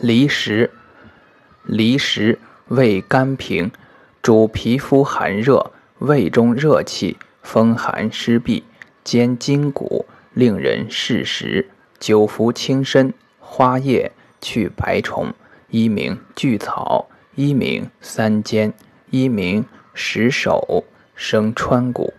离石离石味甘平，主皮肤寒热，胃中热气，风寒湿痹，兼筋骨，令人嗜食，久服轻身，花叶去白虫，一名巨草，一名三尖，一名石首，生川谷。